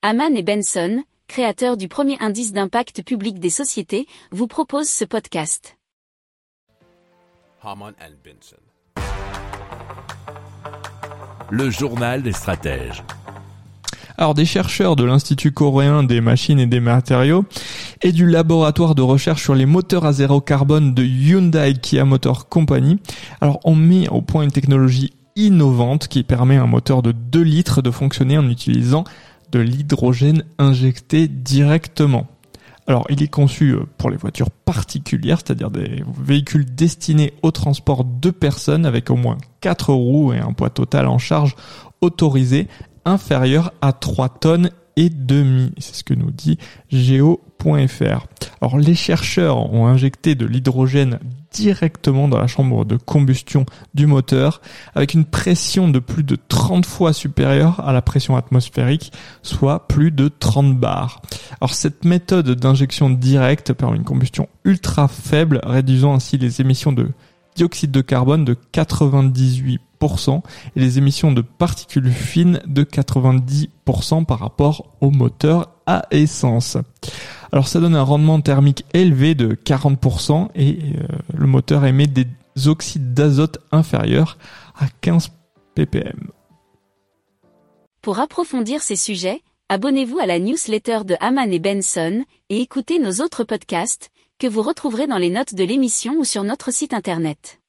Haman et Benson, créateurs du premier indice d'impact public des sociétés, vous proposent ce podcast. Haman and Benson. Le journal des stratèges. Alors des chercheurs de l'Institut coréen des machines et des matériaux et du laboratoire de recherche sur les moteurs à zéro carbone de Hyundai Kia Motor Company, alors on met au point une technologie innovante qui permet à un moteur de 2 litres de fonctionner en utilisant de l'hydrogène injecté directement. Alors, il est conçu euh, pour les voitures particulières, c'est-à-dire des véhicules destinés au transport de personnes avec au moins 4 roues et un poids total en charge autorisé inférieur à 3 tonnes et demi. C'est ce que nous dit Geo.fr. Alors les chercheurs ont injecté de l'hydrogène directement dans la chambre de combustion du moteur avec une pression de plus de 30 fois supérieure à la pression atmosphérique, soit plus de 30 bars. Alors cette méthode d'injection directe permet une combustion ultra faible, réduisant ainsi les émissions de dioxyde de carbone de 98% et les émissions de particules fines de 90% par rapport au moteur à essence. Alors ça donne un rendement thermique élevé de 40% et euh, le moteur émet des oxydes d'azote inférieurs à 15 ppm. Pour approfondir ces sujets, abonnez-vous à la newsletter de Haman et Benson et écoutez nos autres podcasts que vous retrouverez dans les notes de l'émission ou sur notre site internet.